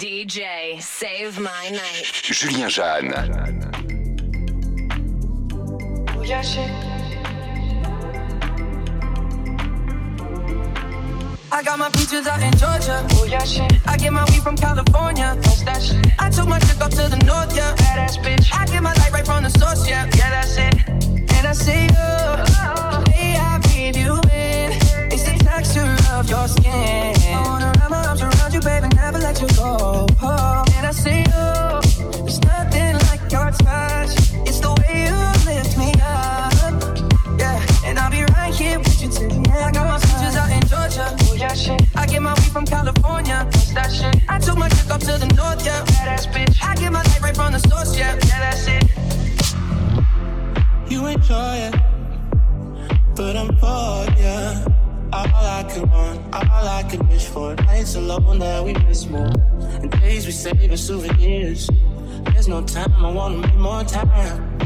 DJ, save my night. Julien Jeanne. Oh. I got my peaches out in Georgia. Oh yeah, shit. I get my weed from California. That's that shit. I took my chick up to the north, yeah. Badass bitch. I get my light right from the source, yeah. Yeah, that's it. And I say, oh, hey, I breathe you in. It's the texture of your skin. I wanna wrap my arms around you, baby, never let you go. Oh, and I say, oh, there's nothing like your touch. It's the way you lift me up. Yeah, and I'll be right here with you till the end. I got my peaches out in Georgia. Oh yeah, shit. I get my weed from California. That's that shit. I took my chick up to the north, yeah. Badass bitch. I get my light right from the source, yeah. Yeah, that's it. You enjoy it, but I'm bored, yeah. All I can want, all I can wish for. Nights alone that we miss more, and days we save as souvenirs. There's no time, I wanna make more time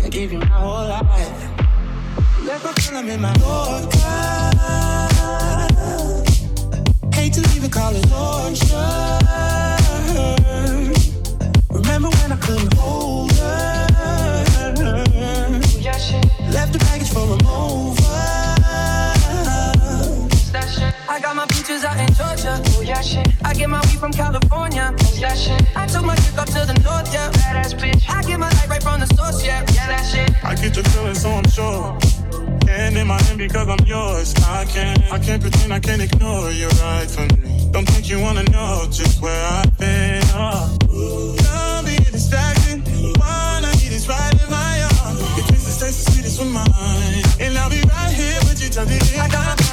and give you my whole life. Go till I'm in my Yorker. Hate to leave even call it torture. Remember when I couldn't hold I got my peaches out in Georgia. Oh yeah, shit. I get my weed from California. Oh yeah, shit. I took my chick up to the north, yeah. Badass bitch. I get my light right from the source, yeah. Yeah, that shit. I get your feelings, so I'm sure. And in my hand because I'm yours. I can't, I can't pretend I can't ignore you right from me. Don't think you wanna know just where I've been. Oh. Don't be a distraction. Wanna be this right in my arms. Your kisses taste the sweetest with mine. And I'll be right here with you till the end. I got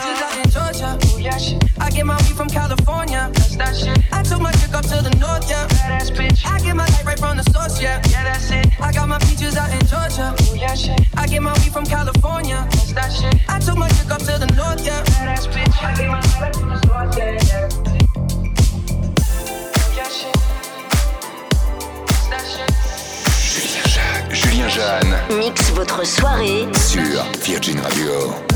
yeah, shit. I get my weed from California. That's that shit. I took my chick up to the north, yeah. Badass bitch. I get my light right from the source, yeah. Yeah, that's it. I got my peaches out in Georgia. Oh yeah, shit. I get my weed from California. That's that shit. I took my chick up to the north, yeah. Badass bitch. I get my light right from the source, yeah, yeah. Oh yeah, shit. That's that shit. Julien Jeanne. Julien Jeanne Mix votre soirée sur Virgin Radio.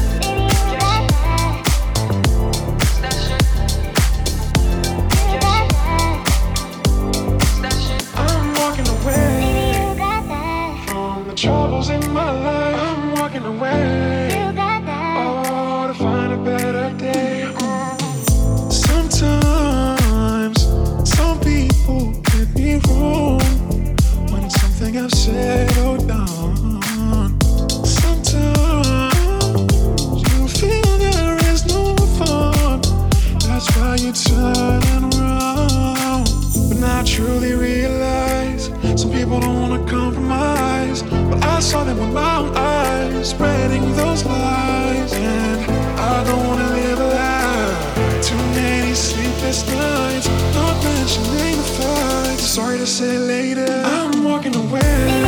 Truly realize some people don't wanna compromise. But I saw them with my own eyes, spreading those lies. And I don't wanna live a lie. Too many sleepless nights, not mentioning the fights. Sorry to say later, I'm walking away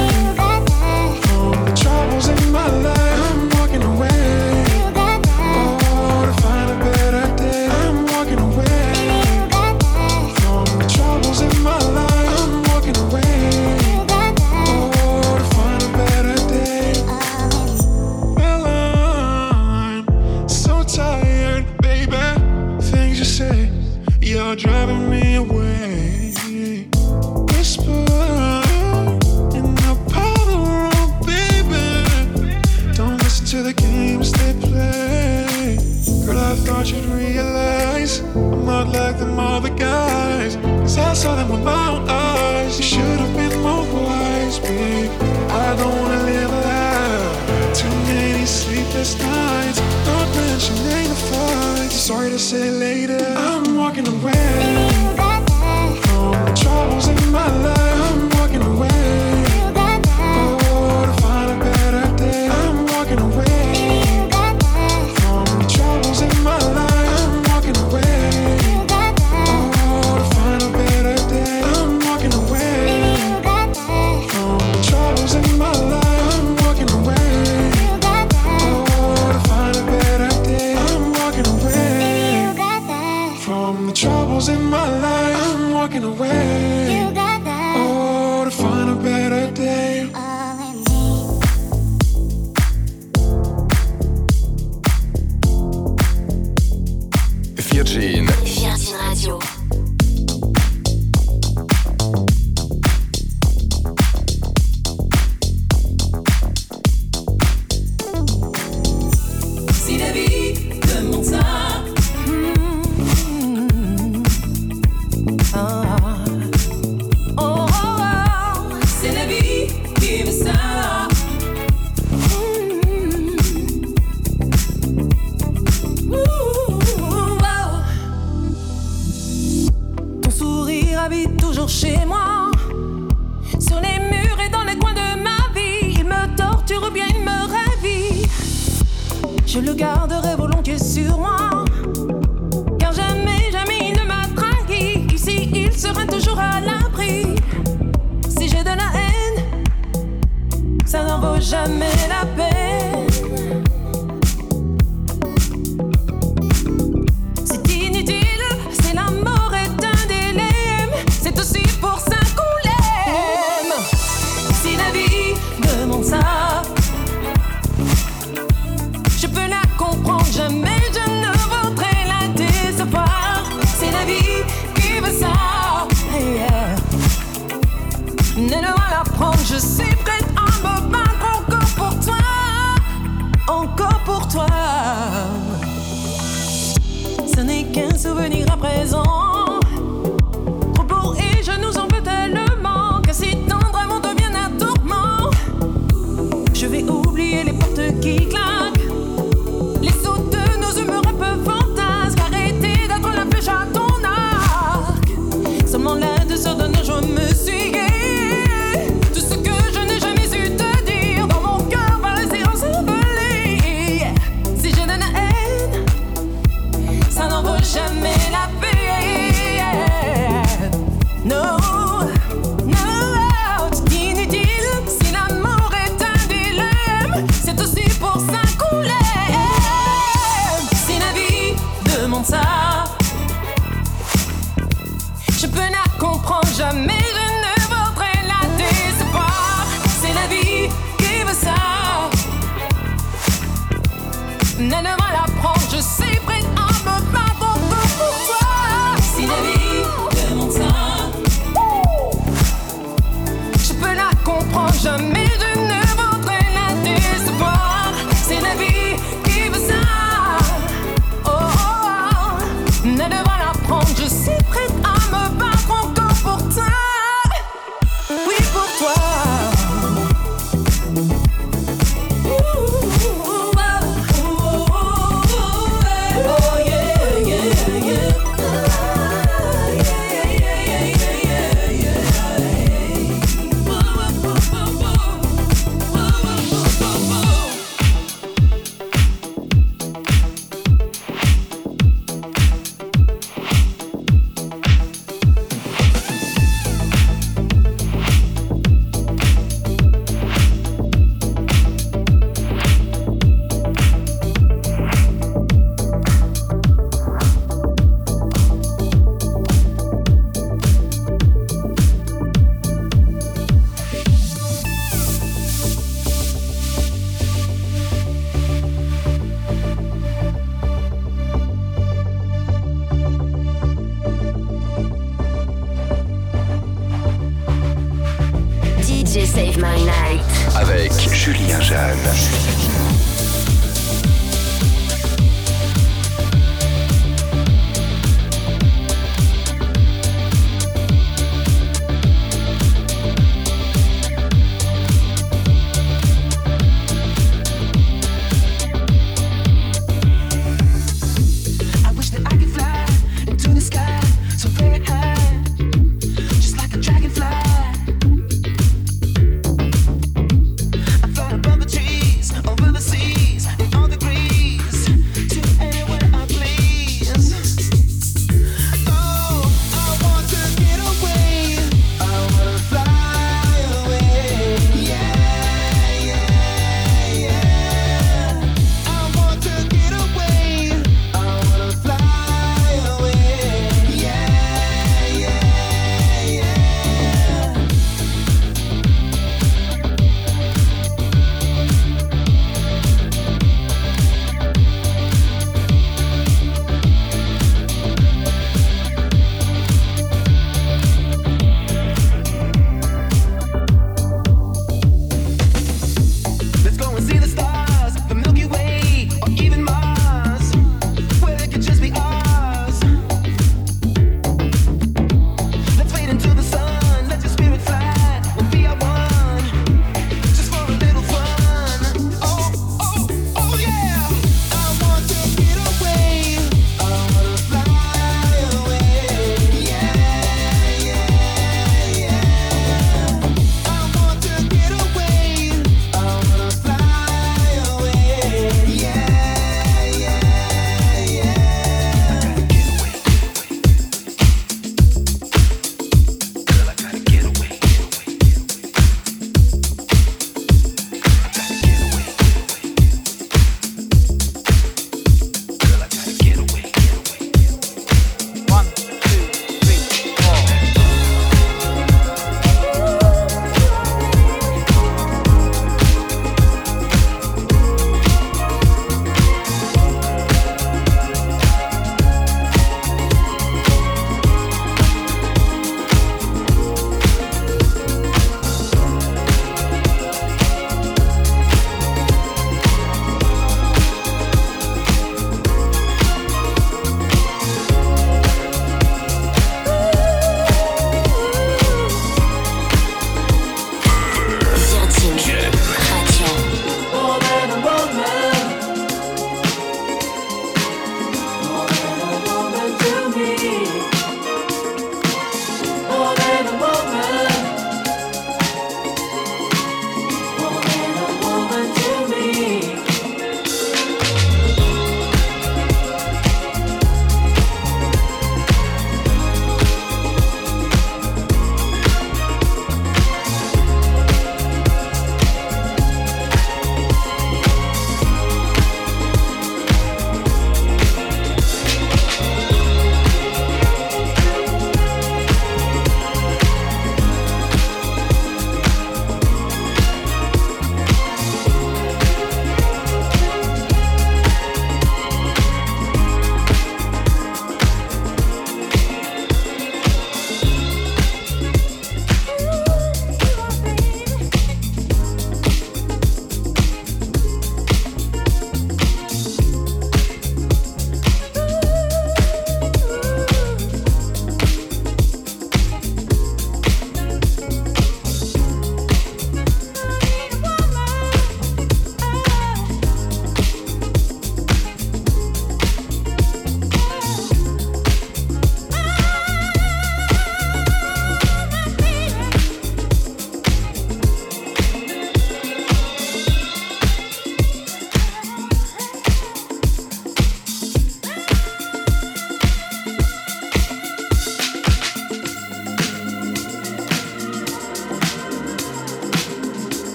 Thought realize I'm not like them other guys. Cause I saw them with my own eyes. You should have been more wise, babe. I don't wanna live a lie. Too many sleepless nights, not mentioning the fights. Sorry to say later, I'm walking away from the troubles in my life.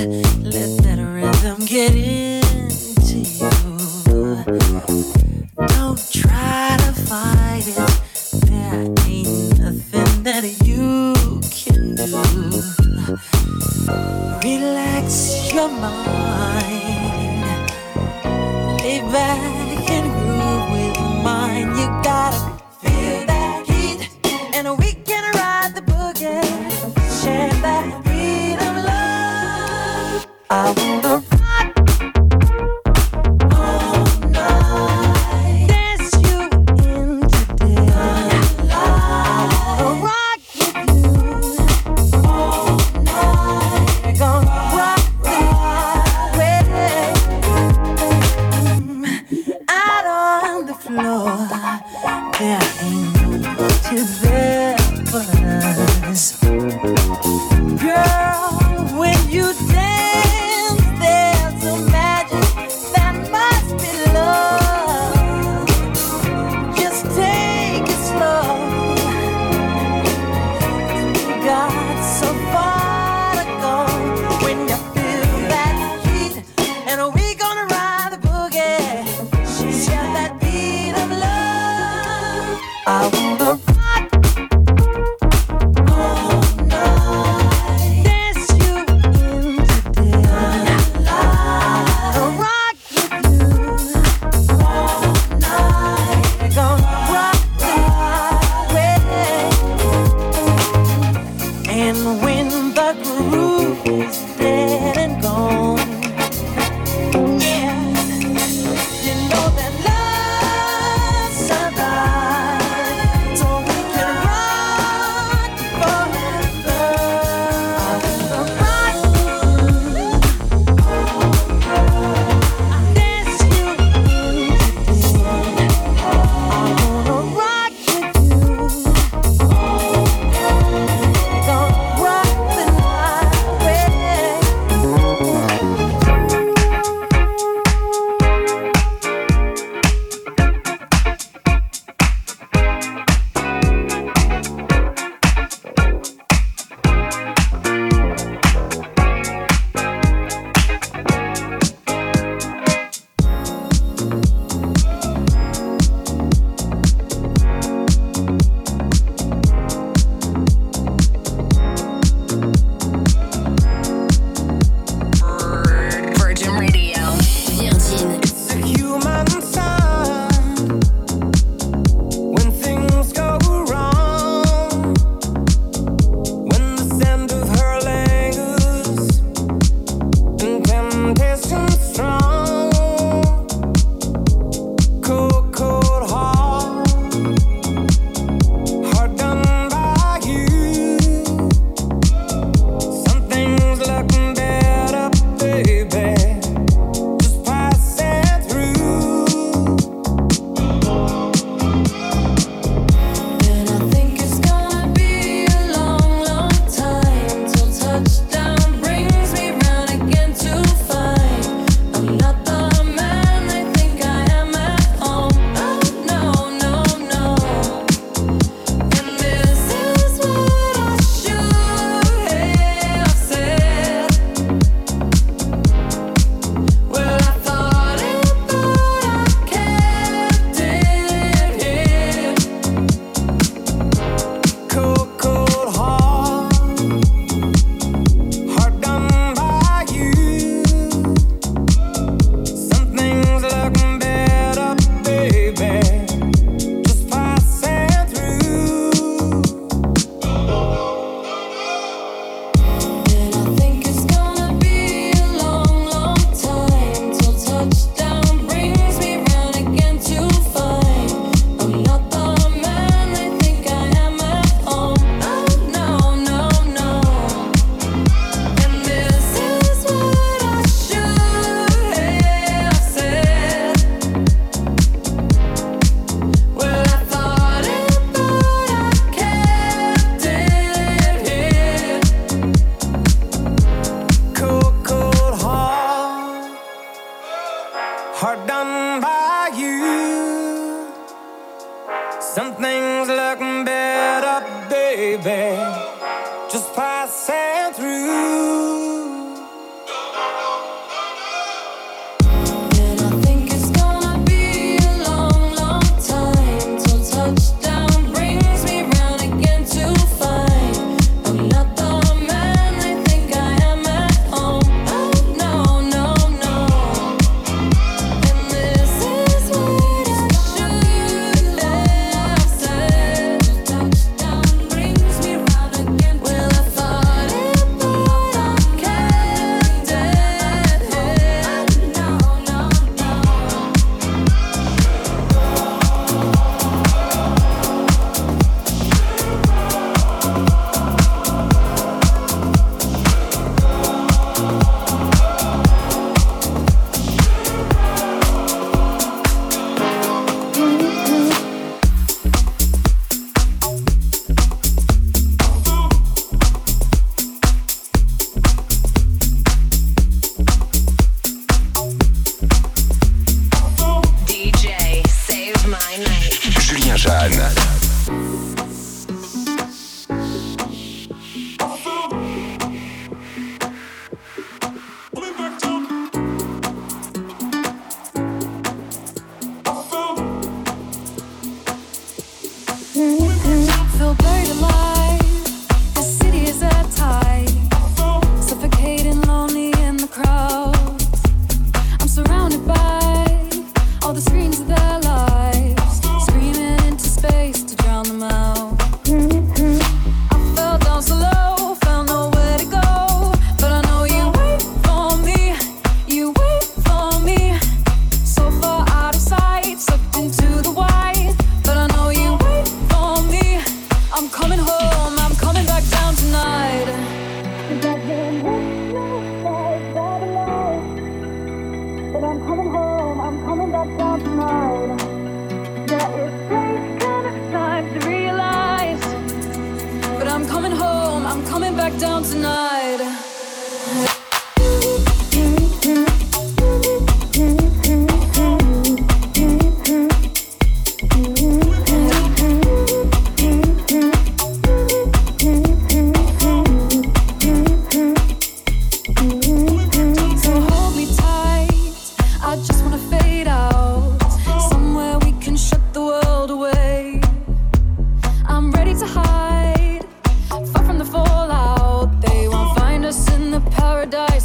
Mm-hmm.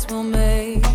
we'll make.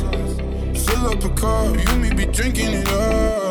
fill up a car. You may be drinking it up.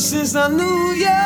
since I knew you.